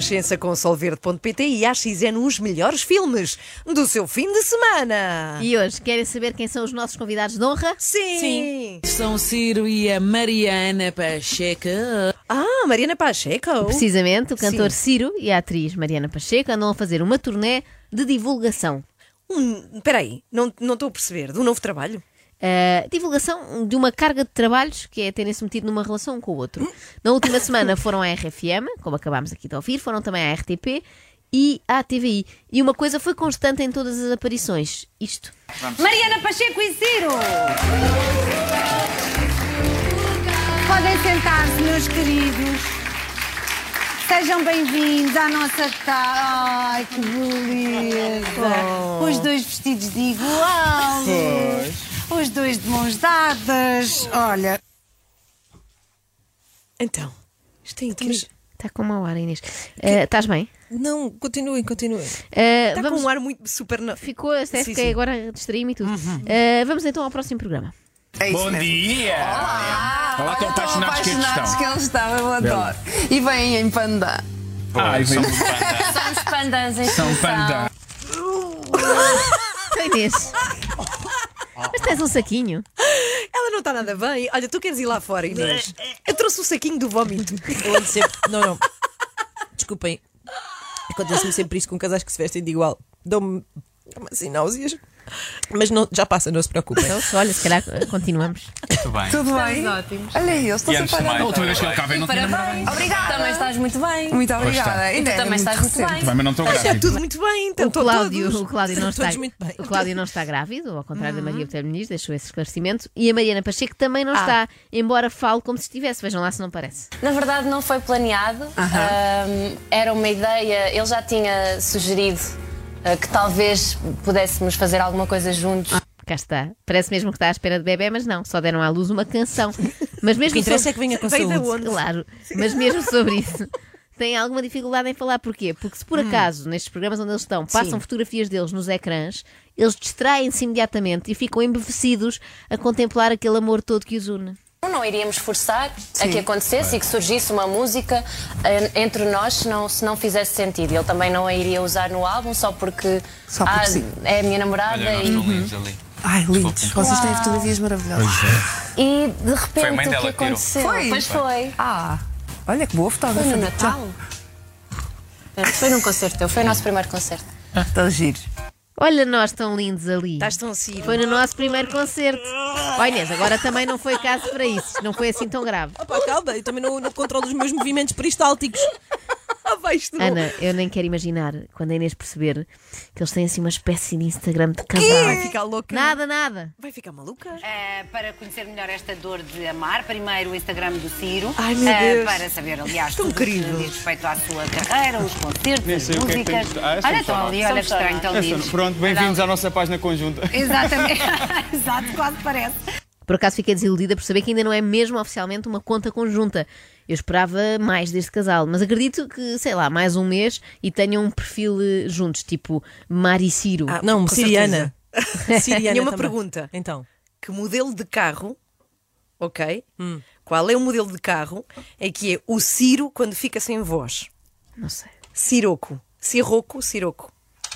Renascença com solverde.pt e AXN os melhores filmes do seu fim de semana. E hoje, querem saber quem são os nossos convidados de honra? Sim. São o Ciro e a Mariana Pacheco. Ah, Mariana Pacheco. Precisamente, o cantor Sim. Ciro e a atriz Mariana Pacheco andam a fazer uma turnê de divulgação. Hum, Espera aí, não não estou a perceber. Do novo trabalho? Uh, divulgação de uma carga de trabalhos que é terem-se metido numa relação um com o outro. Na última semana foram à RFM, como acabámos aqui de ouvir, foram também à RTP e à TVI. E uma coisa foi constante em todas as aparições: isto. Mariana Pacheco e Ciro. Podem sentar-se, meus queridos. Sejam bem-vindos à nossa casa. Ai, que beleza! Os dois vestidos de igual. Os dois de mãos dadas. Olha, Então, isto é incrível. Está com mau ar, Inês. Uh, Estás bem? Não, continuem, continuem. Uh, Está vamos... com um ar muito super. na- Ficou a Sim, que sim. agora distraí-me e tudo. Uh, vamos então ao próximo programa. Bom dia! Olá, estão apaixonados que apaixonados que estão. eles estão, eu adoro. E vêm em panda. Ai, são, somos pandas em são panda. Então, Inês. Mas tens um saquinho. Ela não está nada bem. Olha, tu queres ir lá fora, Inês? Eu trouxe o saquinho do vómito. Eu ando sempre. Não, não. Desculpem. Acontece-me sempre isso com casais que se vestem de igual. Dão-me assim náuseas. Mas não, já passa, não se preocupem. Então, se olha, se calhar continuamos. Muito bem. Tudo bem? ótimos. Olha aí, eles estão E antes de sempre a a última vez que ele cá veio não tinha namorado. Obrigada. Também estás muito bem. Muito obrigada. está. Ainda também estás muito bem. Vai, mas não estou Está grávido. tudo muito bem. Então, O Cláudio, todos. o Cláudio não está, muito bem. o Cláudio não está grávido, ao contrário da Maria Botelho Muniz, deixou esse esclarecimento. E a Mariana Pacheco também não está, embora fale como se estivesse. Vejam lá se não parece. Na verdade, não foi planeado. Ahm, era uma ideia. Ele já tinha sugerido ah, que talvez pudéssemos fazer alguma coisa juntos. Cá está. Parece mesmo que está à espera de bebê, mas não, só deram à luz uma canção. Mas O mesmo que interessa sobre- é que venha com da saúde. Claro, mas mesmo sobre isso. Tem alguma dificuldade em falar, porquê? Porque se por acaso, nestes programas onde eles estão, passam fotografias deles nos ecrãs, eles distraem-se imediatamente e ficam embevecidos a contemplar aquele amor todo que os une. Não iríamos forçar a que acontecesse e que surgisse uma música ah, entre nós se não, se não fizesse sentido. Ele também não a iria usar no álbum só porque, Só porque ah, sim. é a minha namorada Olha, e. Ai, lindos. Vocês têm fotografias maravilhosas. e de Foi a repente mãe o dela que aconteceu? Foi? Pois foi. Ah, olha que boa Foi fotógrafa. no Natal? Foi num concerto teu, foi o nosso primeiro concerto. Estão giros. Olha nós tão lindos ali. Estás tão assim. Foi no nosso primeiro concerto. Ó Inês, agora também não foi caso para isso. Não foi assim tão grave. Opa, calma, eu também não, não controlo os meus movimentos peristálticos. Ah. Ana, eu nem quero imaginar quando a Inês perceber que eles têm assim uma espécie de Instagram de casal. Vai ficar louca. Nada, nada. Vai ficar maluca? Eh, para conhecer melhor esta dor de amar, primeiro o Instagram do Ciro. Ai, meu Eh, Deus. Para saber, aliás, Tão tudo o que querido. diz respeito à sua carreira, os concertos, Nem as sei o que é que músicas. tens- Ah, é só olha, estão ali, olha que estranho, estão lindos. Pronto, bem-vindos à nossa página conjunta. Exatamente. Exato, quase parece. Por acaso fiquei desiludida por saber que ainda não é mesmo oficialmente uma conta conjunta. Eu esperava mais deste casal, mas acredito que, sei lá, mais um mês e tenham um perfil eh, juntos, tipo Mari e Ciro. Ah, Não, Siriana. Siriana. Tinha uma também. pergunta. Então. Que modelo de carro, ok? Qual é o modelo de carro? É que é o Ciro quando fica sem voz. Não sei. Siroco. Siroco, Siroco.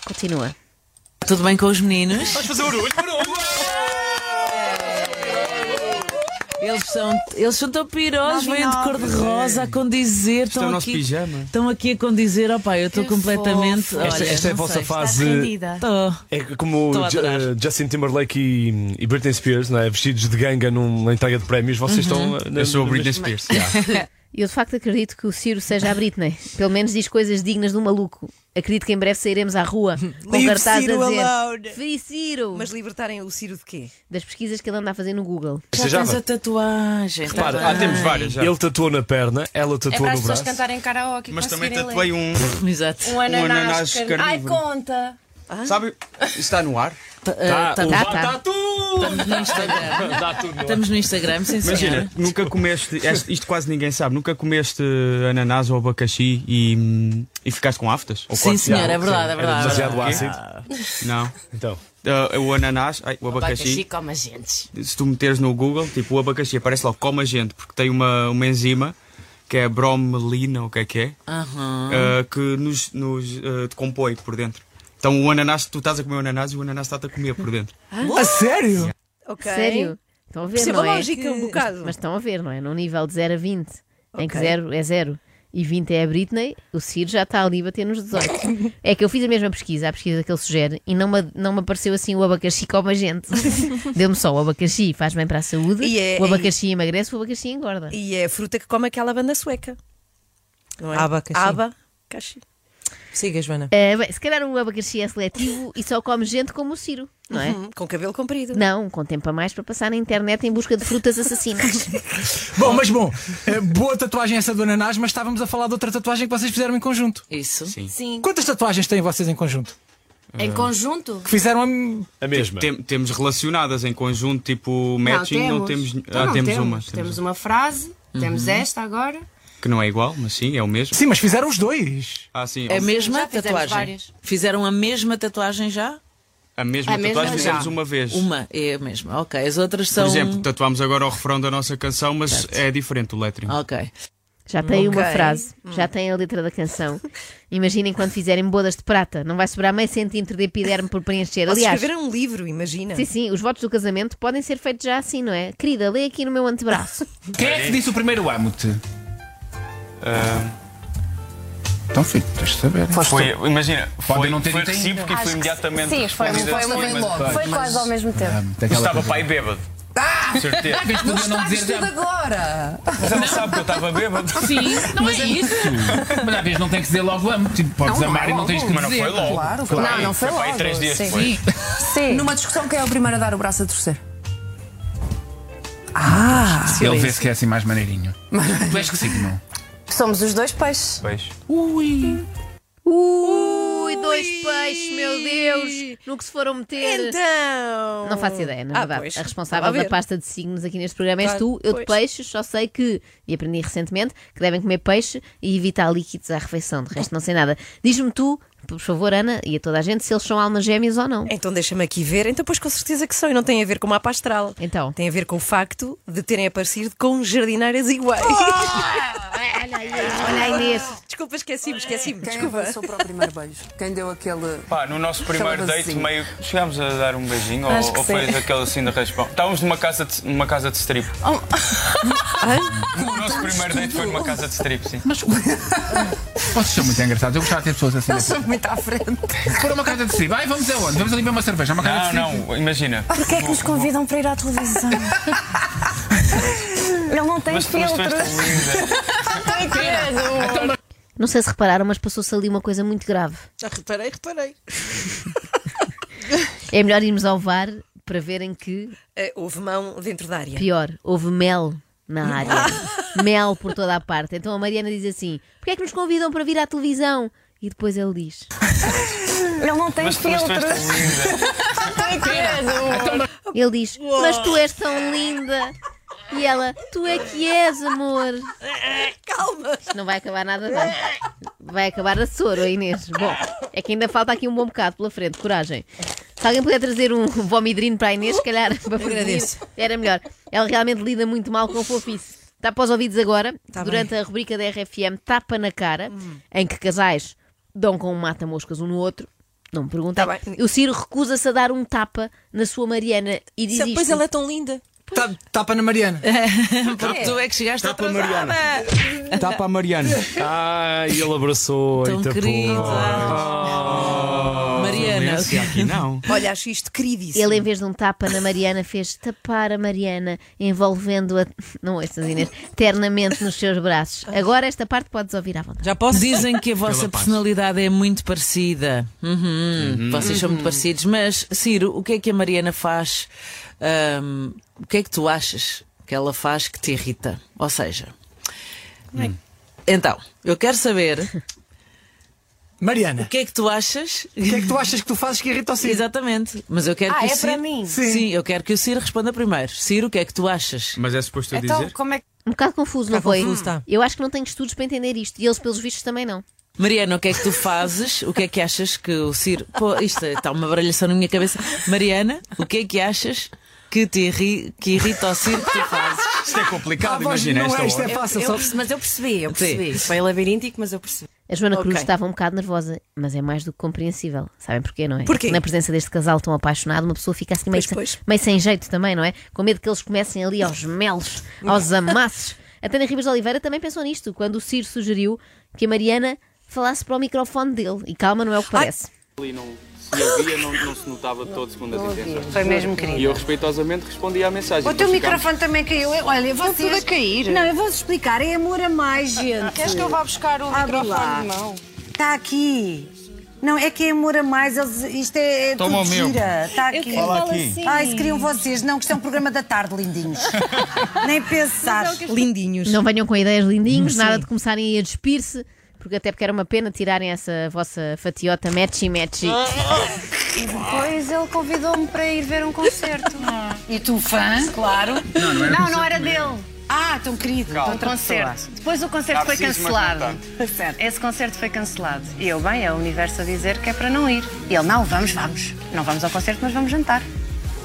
Continua. Tudo bem com os meninos? Vamos fazer barulho, barulho! Eles são, eles são tão pirosos, vêm de cor-de-rosa a condizer. é Estão o nosso aqui, pijama. Estão aqui a condizer. Opá, eu estou completamente. Esta, olha, esta é a vossa sei. fase. É como eh, Justin Timberlake e, e Britney Spears, não é? vestidos de ganga numa entrega de prémios. Vocês estão. eh, Eu sou a Britney Spears. E eu de facto acredito que o Ciro seja a Britney. Pelo menos diz coisas dignas de um maluco. Acredito que em breve sairemos à rua com Leave cartazes Ciro a dizer alone. Free Ciro! Mas libertarem o Ciro de quê? Das pesquisas que ele anda a fazer no Google. Já tens a tatuagem. Repara, tá Ah, temos várias já. Ele tatuou na perna, ela É tatuou para as no pessoas braço. cantarem karaoke. e Mas também conseguirem tatuei ler. um. Exato. Um ananás, ananás carnívoro. Ai, carnívoro. conta! Sabe? Isto está no ar? Tá, tá- Tá, tá. Tatu! Estamos no Instagram. Dá tudo no ar. Estamos no Instagram, sim Imagina, senhora. nunca comeste. este- Isto quase ninguém sabe. Nunca comeste ananás ou abacaxi e, e ficaste com aftas? Ou Sim, quase- senhora, é Sim. verdade, é verdade. demasiado Quê? ácido. Não. Então. Ah, o ananás, ai, o abacaxi. como a gente. Se tu meteres no Google, tipo, o abacaxi aparece logo como a gente, porque tem uma, uma enzima que é a bromelina, o que é que é, Aham. ah, que nos, nos ah, decompõe por dentro. Então o ananás, tu estás a comer o ananás e o ananás está-te a comer por dentro. A sério? Ok. Sério? Estão a ver, Perceba não a é? lógica um bocado. Mas estão a ver, não é? Num nível de 0 a 20, em que Ok. 0 é 0 e 20 é a Britney, o Ciro já está ali a bater nos 18. é que eu fiz a mesma pesquisa, a pesquisa que ele sugere, e não me, não me apareceu assim o abacaxi como a gente. Deu-me só o abacaxi faz bem para a saúde, E é- o abacaxi emagrece, o abacaxi engorda. E é a fruta que come aquela banda sueca. Não é? Abacaxi. Abacaxi. Siga, Joana. Eh, bem, se calhar o abacaxi é seletivo e só come gente como o Ciro, não é? Hum, com cabelo comprido. Não, com tempo a mais para passar na internet em busca de frutas assassinas. Bom, mas bom, eh, boa tatuagem essa do ananás, mas estávamos a falar de outra tatuagem que vocês fizeram em conjunto. Isso. Sim. Sim. Quantas tatuagens têm vocês em conjunto? Em conjunto? Que fizeram a... A mesma. Tem- temos relacionadas em conjunto, tipo matching, não, temos. Então ah, não temos, temos. uma. Temos uma frase, temos esta agora. Que não é igual, mas sim, é o mesmo. Sim, mas fizeram os dois. Ah, sim. É a mesma Já tatuagem. várias. Fizeram a mesma tatuagem já? A mesma A mesma tatuagem já. fizemos uma vez. Uma é a mesma. Ok. As outras Por são. exemplo, tatuámos agora o refrão da nossa canção, mas é diferente o lettering. Ok. Já tem uma Ok. frase, já tem a letra da canção. Imaginem quando fizerem bodas de prata, não vai sobrar meio centímetro de epiderme por preencher. Aliás, escrever um livro, imagina. sim, sim, os votos do casamento podem ser feitos já assim, não é? Querida, lê aqui no meu antebraço. Quem é que disse o primeiro amo-te? Ah, Então, filho, tens de saber. foi, imagina, Podem foi, não ter foi dito ainda. recíproco e foi imediatamente. Sim, foi, respondido foi, muito- mas- foi quase ao mesmo tempo. Estava pai bêbado. Certeza. Podia não dizer já. agora! Mas ela sabe que eu estava bêbado. Sim, não é isso. Mas às vezes não tem que dizer logo amo. Tipo, podes Não, não amar é e não tens que Mas não dizer. foi logo. Claro, Foi claro. Não, não foi para aí logo, três dias sim. depois. Sim. Numa discussão, quem é o primeiro a dar o braço a torcer? Ele vê-se que é assim mais maneirinho. Tu és que signo? Somos os dois peixes. Pois. Ui, dois peixes, meu Deus! No que se foram meter. Então. Não faço ideia, na Ah, verdade. pois. a Estava responsável a ver. da pasta de signos aqui neste programa és Claro, tu, eu de pois. peixes, só sei que, e aprendi recentemente, que devem comer peixe e evitar líquidos à refeição. De resto, não sei nada. Diz-me tu, por favor, Ana, e a toda a gente, se eles são almas gêmeas ou não. Então deixa-me aqui ver. Então, pois com certeza que são. E não tem a ver com o mapa astral. Então. Tem a ver com o facto de terem aparecido com jardineiras iguais. Olha aí, olha a Inês. Desculpa, esqueci-me, esqueci-me. Quem Desculpa. avançou para o primeiro beijo? Quem deu aquele. Pá, no nosso primeiro Aquela date, meio. Chegámos a dar um beijinho Acho ou, que ou aquele assim de raspão? Estávamos numa casa de, numa casa de strip. O nosso primeiro date foi numa casa de strip, sim. Vocês são muito engraçados. Eu gostava de ter pessoas assim. Muito à frente. Para uma casa de si. Vai, vamos aonde? Vamos ali beber uma cerveja. Uma casa Não, de si. não, imagina. Porquê é que nos convidam para ir à televisão? Ele não tem Mas tu, mas tu és filtros. tão linda. Não sei se repararam, mas passou-se ali uma coisa muito grave. Já reparei, reparei. É melhor irmos ao VAR para verem que, Eh, houve mão dentro da área. pior, houve mel na área. mel por toda a parte. Então a Mariana diz assim: porquê é que nos convidam para vir à televisão? E depois ele diz: Ele não tem Mas tu, mas tu és filtros. tão linda. Ele diz: Mas tu és tão linda. E ela: Tu é que és, amor. Calma! Isto não vai acabar nada bem. Vai acabar a soro, a Inês. Bom, é que ainda falta aqui um bom bocado pela frente. Coragem. Se alguém puder trazer um vomidrino para a Inês, se calhar para Agradeço. era melhor. Ela realmente lida muito mal com fofice. Está para os ouvidos agora, durante a rubrica da RFM Tapa na Cara, em que casais dão com um mata-moscas um no outro. Não me perguntem. Tá o Ciro recusa-se a dar um tapa na sua Mariana e diz Pois ela é tão linda. Ta- Tapa na Mariana. Porque tu é que chegaste Tapa a atrasada. Mariana. Tapa a Mariana. Ah, e ele abraçou Tão e tapou. Violência aqui não. Olha, acho isto queridíssimo. Ele, em vez de um tapa na Mariana, fez tapar a Mariana, envolvendo-a, não ouças Inês, ternamente nos seus braços. Agora esta parte podes ouvir à vontade. Já posso? Dizem que a vossa personalidade é muito parecida. Uhum, Vocês são muito parecidos. Mas, Ciro, o que é que a Mariana faz? Ahm, o que é que tu achas que ela faz que te irrita? Ou seja, então, eu quero saber o Mariana, que é que tu achas. o que é que tu achas que tu fazes que irrita o Ciro? Exatamente. Mas eu quero Ah, que o é para Ciro... mim? Sim. eu quero que o Ciro responda primeiro. Ciro, o que é que tu achas? Mas é suposto eu Então, dizer? como é que. Um bocado confuso, não Está foi? confuso, tá. Eu acho que não tenho estudos para entender isto. E eles, pelos vistos, também não. Mariana, o que é que tu fazes? O que é que achas que o Ciro. Pô, isto está uma baralhação na minha cabeça. Mariana, o que é que achas que te irri... que irrita o Ciro que tu fazes? Isto é complicado, Ah, voz, imagina não esta é, isto é hora. fácil. Eu Só... perce- mas eu percebi, eu percebi. Foi labiríntico, mas eu percebi. A Joana Cruz Ok. estava um bocado nervosa, mas é mais do que compreensível. Sabem porquê, não é? Porquê? Na presença deste casal tão apaixonado, uma pessoa fica assim meio, Pois, sem, pois. meio sem jeito também, não é? Com medo que eles comecem ali aos melos, aos amassos. A Tânia Ribas de Oliveira também pensou nisto, quando o Ciro sugeriu que a Mariana falasse para o microfone dele. E calma, não é o que parece. Ali não se havia, não, não se notava todo segundo as intenções. Foi mesmo querido. E eu respeitosamente respondi à mensagem. O teu microfone também caiu. Olha, vocês... tudo a cair. Não, eu vou-vos explicar. É amor a mais, gente. Queres que eu vá buscar o Abre microfone? lá. Não. Está aqui. Não, é que é amor a mais. Eles, isto é, é Toma tudo o meu. gira. Está aqui. Fala aqui. assim. Ai, se queriam vocês. Não, que isto é um programa da tarde, lindinhos. Nem pensar. Lindinhos. Não venham com ideias lindinhos, Sim. nada de começarem a despir-se, porque até porque era uma pena tirarem essa vossa fatiota matchy-matchy. E depois ele convidou-me para ir ver um concerto. E tu, fã, claro. Não, não era Não, não era dele. Ah, tão querido. Um outra concerto. Depois o concerto foi cancelado. Esse concerto foi cancelado. E eu, bem, é o universo a dizer que é para não ir. E ele, não, vamos, vamos. Não vamos ao concerto, mas vamos jantar.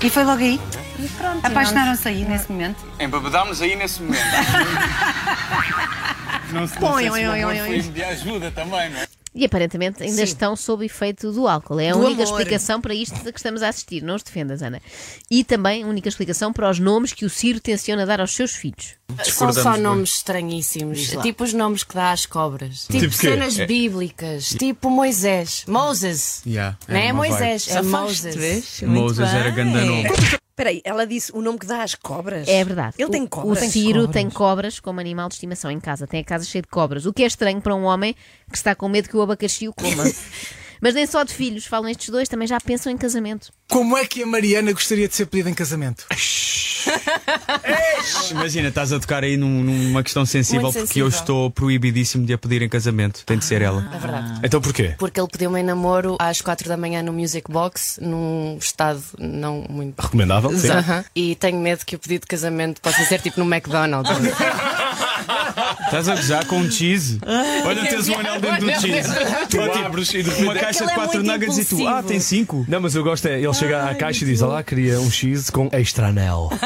E foi logo aí? E pronto. Apaixonaram-se aí, nesse momento? Embebedámos aí nesse momento. não se não sei se o amor oi, foi oi. de ajuda também, não é? E aparentemente ainda estão sob efeito do álcool. É a Do única amor. explicação para isto que estamos a assistir. Não os defendas, Ana. E também a única explicação para os nomes que o Ciro tenciona dar aos seus filhos. São só bem. nomes estranhíssimos. Tipo os nomes que dá às cobras. Tipo, Tipo quê? cenas É- bíblicas. Tipo Moisés. Moses. Yeah, Não é uma Moisés, é Moses. Moses era ganda nome. Espera aí, ela disse o nome que dá às cobras? É verdade. Ele tem O- cobras. O Ciro tem cobras como animal de estimação em casa. Tem a casa cheia de cobras. O que é estranho para um homem que está com medo que o abacaxi o coma. Mas nem só de filhos. Falam estes dois, também já pensam em casamento. Como é que a Mariana gostaria de ser pedida em casamento? Imagina, estás a tocar aí num- numa questão sensível Muito porque eu sensível. estou proibidíssimo de a pedir em casamento. Tem de ser ela. É verdade. Então porquê? Porque ele pediu-me em namoro às quatro da manhã no Music Box, num estado não muito. Recomendável? Sim. Aham. E tenho medo que o pedido de casamento possa ser tipo no McDonald's. Estás a gozar com um cheese? Olha, tens um anel dentro do cheese. Tu abres e repente. Uma caixa de é quatro nuggets e tu, ah, tem cinco. Não, mas eu gosto é, ele chega à caixa e diz: Olá, queria um X com extra anel.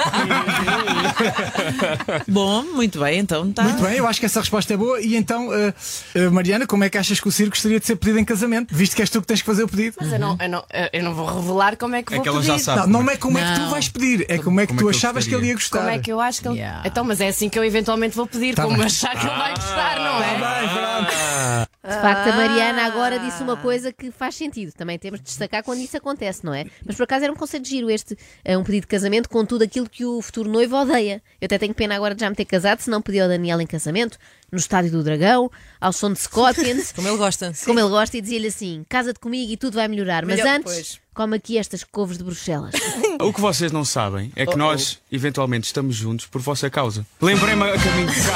Bom, muito bem, então tá. Muito bem, eu acho que essa resposta é boa. E então, eh, eh, Mariana, como é que achas que o Ciro gostaria de ser pedido em casamento? Visto que és tu que tens que fazer o pedido. Mas eu não, eu, não, eu não vou revelar como é que É vou que ela pedir. já sabe. Não, não é como é que tu Não. vais pedir, é como é que Como é tu que eu achavas que ele ia gostar. Como é que eu acho que ele. Yeah. Então, mas é assim que eu eventualmente vou pedir, Tá como bem. achar que ele vai gostar, não é? De facto, a Mariana agora disse uma coisa que faz sentido. Também temos de destacar quando isso acontece, não é? Mas por acaso era um conceito de giro este, eh, um pedido de casamento com tudo aquilo que o futuro noivo odeia. Eu até tenho pena agora de já me ter casado, se não pedi ao Daniel em casamento, no Estádio do Dragão, ao som de Scorpions, Como ele gosta. como ele gosta, e dizia-lhe assim: casa-te comigo e tudo vai melhorar. Mas Melhor antes, depois. come aqui estas couves de Bruxelas. O que vocês não sabem é que nós, eventualmente, estamos juntos por vossa causa. Lembrei-me a caminho de casa.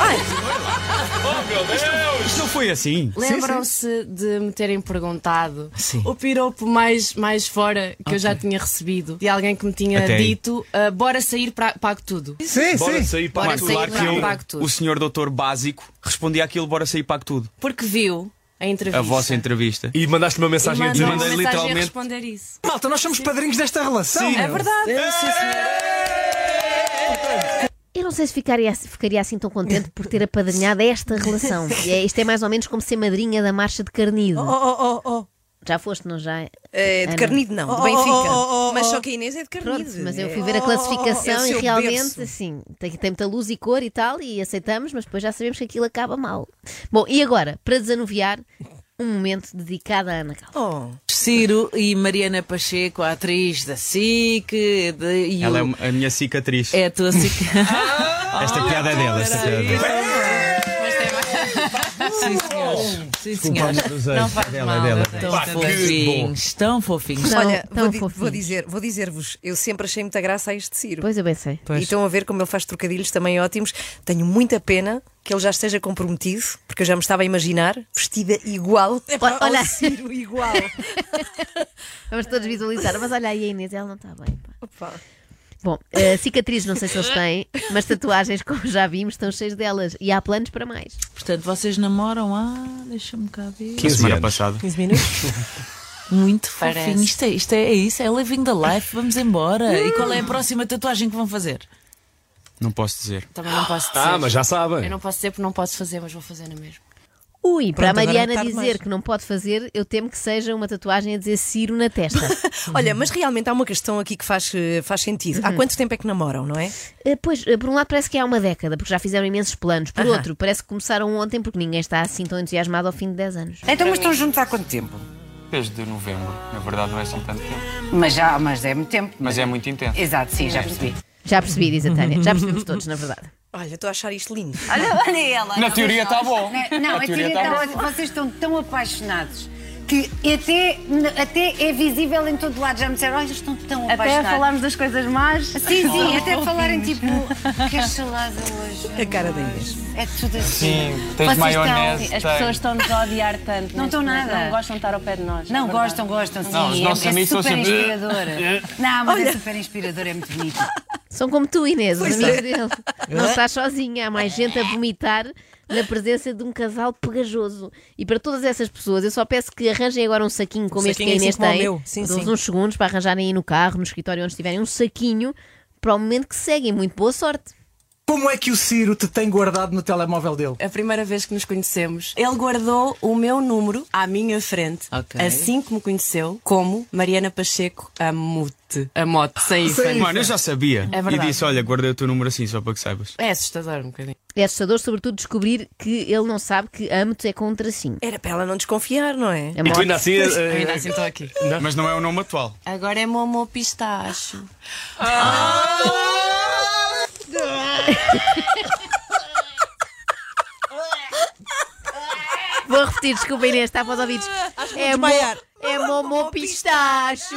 Oh, meu Deus! Isto não foi assim. Lembram-se de me terem perguntado Sim. o piropo mais, mais fora que eu já tinha recebido de alguém que me tinha Até aí. dito: ah, bora sair para pago tudo. Sim, Bora sim. sair para Bora sair Claro que para eu, pago tudo. o senhor doutor básico, respondi àquilo, bora sair pago tudo. Porque viu a entrevista. A vossa entrevista. E mandaste uma E mensagem a mandou dizer uma Mandei mensagem a literalmente- responder isso. Malta, nós somos padrinhos desta relação. É verdade. Eu não sei se ficaria, ficaria assim tão contente por ter apadrinhado esta relação. E é- isto é mais ou menos como ser madrinha da marcha de Carnido. Oh, oh, oh, oh. Já foste, não já? É, de Ana. Carnido não, de Oh, Benfica. oh, oh, oh, Mas oh. só que a Inês é de Carnido. Pronto, mas eu É- fui ver a classificação é e realmente, berço. assim, tem, tem muita luz e cor e tal, e aceitamos, mas depois já sabemos que aquilo acaba mal. Bom, e agora, para desanuviar, um momento dedicado à Ana Calva. Oh. Ciro e Mariana Pacheco, a atriz da SIC. de- e Ela é o- uma- a minha cicatriz. é a tua SIC. Esta piada é dela. Esta piada é dela. Sim, senhores. Sim, senhores. Não faz Dela, mal. dela. eu Tão fofinhos, tão fofinhos. Olha, tão vou, di- fofinhos. vou dizer, vou dizer-vos, eu sempre achei muita graça a este Ciro. Pois eu bem sei. E estão a ver como ele faz trocadilhos também ótimos. Tenho muita pena que ele já esteja comprometido, porque eu já me estava a imaginar vestida igual Olha- olha- ao Ciro, igual. Vamos todos visualizar, mas olha aí a Inês, ela não está bem. pá. Opa. Bom, uh, cicatrizes não sei se eles têm, mas tatuagens, como já vimos, estão cheias delas e há planos para mais. Portanto, vocês namoram há. Deixa-me cá ver. Na semana anos. passada. 15 minutos. Muito Parece. fofinho. Isto é, isto é, é isso, é living the life. Vamos embora. E qual é a próxima tatuagem que vão fazer? Não posso dizer. Também não posso dizer. Ah, mas já sabem. Eu não posso dizer porque não posso fazer, mas vou fazer na mesma. Ui, para a Pronto, agora Mariana é tarde dizer demais. que não pode fazer, eu temo que seja uma tatuagem a dizer Ciro na testa. Olha, mas realmente há uma questão aqui que faz, eh, faz sentido. Há quanto tempo é que namoram, não é? Eh, Pois, eh, por um lado parece que há uma década, porque já fizeram imensos planos. Por Aham. outro, parece que começaram ontem, porque ninguém está assim tão entusiasmado ao fim de 10 anos. Então, mas estão juntos há quanto tempo? Desde novembro. Na verdade, não é assim tanto tempo. Mas já, mas é muito tempo. Mas é muito intenso. Exato, sim, já percebi. Já percebi, diz a Tânia. Já percebemos todos, na verdade. Olha, estou a achar isto lindo. Olha, olha ela. Na teoria está bom. Não, não, Na a teoria teoria tá está Vocês estão tão apaixonados que até, até é visível em todo lado. Já me disseram, olha, eles estão tão Até a apaixonados. falarmos das coisas más. Sim, sim, até falarem tipo, queres salada hoje? A cara da Inês. É tudo assim. Sim, tens Vocês maionese. estão- As tem. pessoas estão-nos a odiar tanto. Não estão momento. nada. Não gostam de estar ao pé de nós. Não, é gostam, gostam, sim. Não, os nossos é, é amigos são super sempre- inspirador. Não, mas é super inspirador, é muito bonito. São como tu, Inês, os amigos é. dele. Não estás sozinha, há mais gente a vomitar na presença de um casal pegajoso. E para todas essas pessoas, eu só peço que arranjem agora um saquinho como Um este que a saquinho Inês assim o tem. meu. Sim, sim. uns segundos para arranjarem aí no carro, no escritório onde estiverem, um saquinho para o momento que seguem. Muito boa sorte. Como é que o Ciro te tem guardado no telemóvel dele? A primeira vez que nos conhecemos, ele guardou o meu número à minha frente, Ok. assim que me conheceu, como Mariana Pacheco Amute. Amote, sem hífen. Mano, eu já sabia. É verdade. e disse: olha, guardei o teu número assim, só para que saibas. É assustador um bocadinho. É assustador, sobretudo, descobrir que ele não sabe que amo-te é com um tracinho. Era para ela não desconfiar, não é? É E tu ainda assim. eh, Eu ainda assim estou aqui. Mas não é o nome atual. Agora é Momo Pistacho. Vou repetir, desculpa Inês, está para os ouvidos. É, mo, é Momo Pistacho.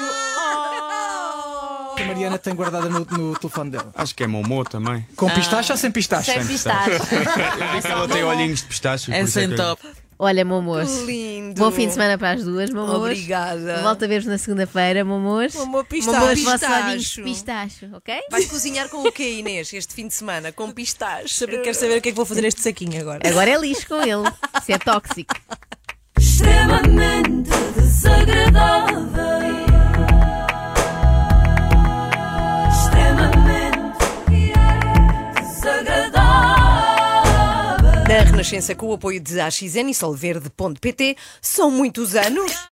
A Mariana tem guardada no, no telefone dela. Acho que é Momô também. Com pistache ou sem pistache? Sem pistacho. Eu vi que ela tem olhinhos de pistache. É por isso sem que- top. Olha, momos. Que lindo. Bom fim de semana para as duas, momos. Obrigada. Volto a ver-vos na segunda-feira, momos. Momô pistacho. Momos, Pistacho. pistacho, ok? Vais cozinhar com o quê, Inês, este fim de semana? Com pistache? Quero saber o que é que vou fazer neste saquinho agora. Agora é lixo com ele. Isso é tóxico. extremamente desagradável. Renascença, com o apoio de AXN e Solverde.pt, são muitos anos.